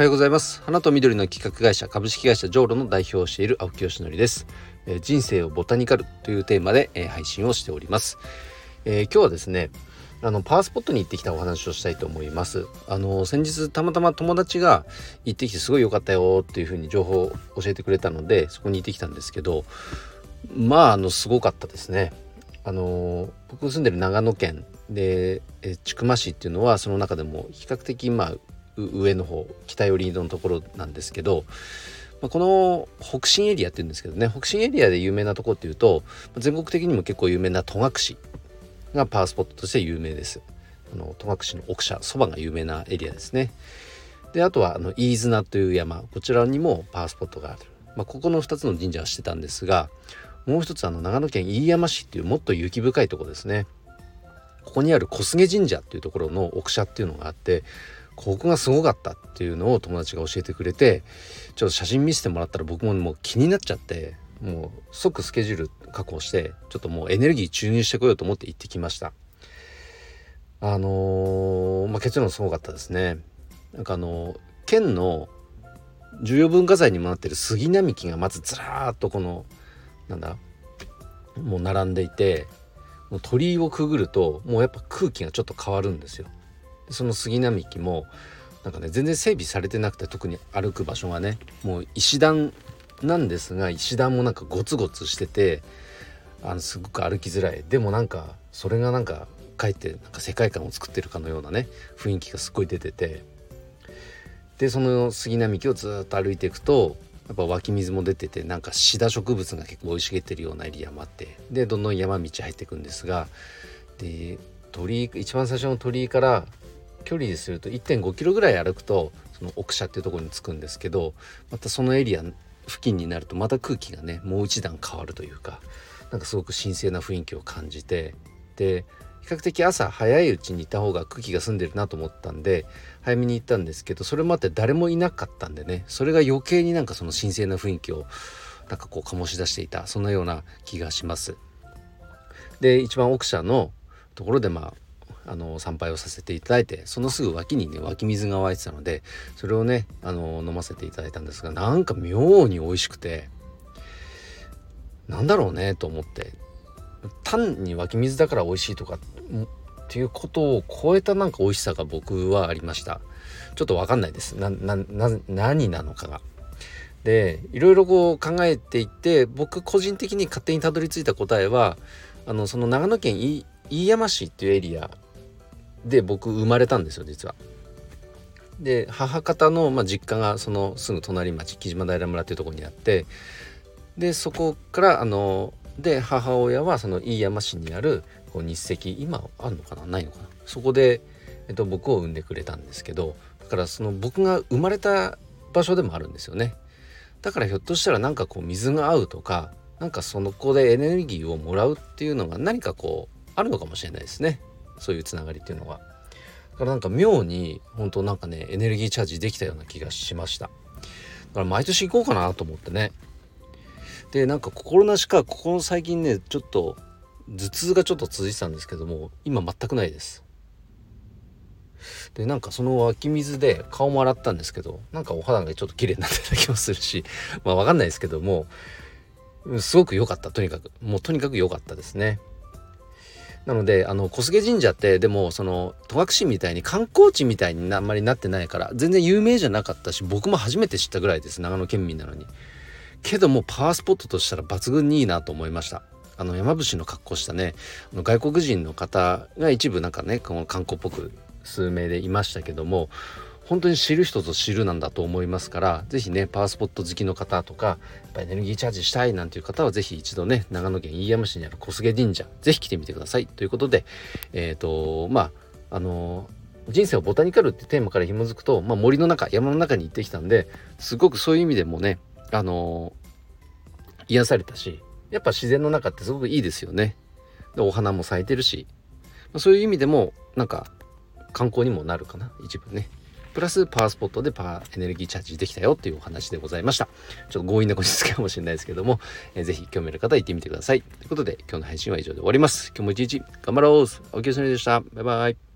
はようございます。花と緑の企画会社株式会社ジョーロの代表をしている青木よしのりです、えー、人生をボタニカルというテーマで、えー、配信をしております、えー、今日はですねあのパワースポットに行ってきたお話をしたいと思います。あの先日たまたま友達が行ってきてすごい良かったよっていう風に情報を教えてくれたのでそこに行ってきたんですけどまああのすごかったですね。あの僕住んでる長野県で千曲市っていうのはその中でも比較的まあ上の方北寄りのところなんですけど、まあ、この北進エリアっていうんですけどね北進エリアで有名なとこっていうと全国的にも結構有名な戸隠がパワースポットとして有名です。あの戸隠の奥社そばが有名なエリアですね。であとはあの飯綱という山こちらにもパワースポットがある、まあ、ここの2つの神社はしてたんですがもう一つあの長野県飯山市っていうもっと雪深いとこですねここにある小菅神社っていうところの奥社っていうのがあってここがすごかったっていうのを友達が教えてくれてちょっと写真見せてもらったら僕ももう気になっちゃってもう即スケジュール確保してちょっともうエネルギー注入してこようと思って行ってきました。あのー、まあ、結論すごかったですね。なんかあの県の重要文化財にもなってる杉並木がまずずらーっとこのなんだもう並んでいてもう鳥居をくぐるともうやっぱ空気がちょっと変わるんですよ。その杉並木もなんかね全然整備されてなくて特に歩く場所がねもう石段なんですが石段もなんかゴツゴツしててあのすごく歩きづらい。でもなんかそれがなんかかえってなんか世界観を作ってるかのようなね雰囲気がすっごい出てて。でその杉並木をずっと歩いていくとやっぱ湧き水も出ててなんかシダ植物が結構生い茂ってるようなエリアもあって。でどんどん山道入っていくんですが。で鳥居一番最初の鳥居から距離ですると1.5キロぐらい歩くとその奥社っていうところに着くんですけどまたそのエリア付近になるとまた空気がねもう一段変わるというかなんかすごく神聖な雰囲気を感じてで比較的朝早いうちに行った方が空気が澄んでるなと思ったんで早めに行ったんですけどそれもあって誰もいなかったんでねそれが余計になんかその神聖な雰囲気をなんかこう醸し出していたそんなような気がします。で一番奥社のところでまああの参拝をさせていただいてそのすぐ脇にね湧き水が湧いてたのでそれをねあの飲ませていただいたんですがなんか妙に美味しくてなんだろうねと思って単に湧き水だから美味しいとかっていうことを超えたなんか美味しさが僕はありましたちょっと分かんないですなな何なのかが。でいろいろこう考えていって僕個人的に勝手にたどり着いた答えはあのその長野県飯山市っていうエリアで僕生まれたんですよ実は。で母方の、まあ、実家がそのすぐ隣町木島平村っていうとこにあってでそこからあので母親はその飯山市にあるこう日赤今あるのかな？ないのかな？そこで、えっと、僕を産んでくれたんですけどだからその僕が生まれた場所でもあるんですよね。だからひょっとしたらなんかこう水が合うとかなんかその子でエネルギーをもらうっていうのが何かこうあるのかもしれないですね。そういうつながりっていうのが。だからなんか妙に本当なんかねエネルギーチャージできたような気がしました。だから毎年行こうかなと思ってね。でなんか心なしかここの最近ねちょっと頭痛がちょっと続いてたんですけども今全くないです。でなんかその湧き水で顔も洗ったんですけどなんかお肌がちょっと綺麗になってた気もするしまあ分かんないですけどもすごく良かったとにかくもうとにかく良かったですね。なのであの小菅神社ってでもその戸隠みたいに観光地みたいにあんまりなってないから全然有名じゃなかったし僕も初めて知ったぐらいです長野県民なのに。けどもパワースポットとしたら抜群にいいなと思いました。あの山伏の格好したね外国人の方が一部なんかねこの観光っぽく数名でいましたけども本当に知る人ぞ知るなんだと思いますから是非ねパワースポット好きの方とかやっぱエネルギーチャージしたいなんていう方は是非一度ね長野県飯山市にある小菅神社是非来てみてください。ということでえっ、ー、とまああの人生をボタニカルってテーマから紐づくと、まあ、森の中山の中に行ってきたんですごくそういう意味でもねあの癒されたしやっぱ自然の中ってすごくいいですよね。でお花も咲いてるし、まあ、そういう意味でもなんか観光にもなるかな一部ね。プラスパワースポットでパワーエネルギーチャージできたよというお話でございました。ちょっと強引なこじつけかもしれないですけども、えー、ぜひ興味ある方は行ってみてください。ということで今日の配信は以上で終わります。今日も一日頑張ろう青木よしのりでした。バイバイ。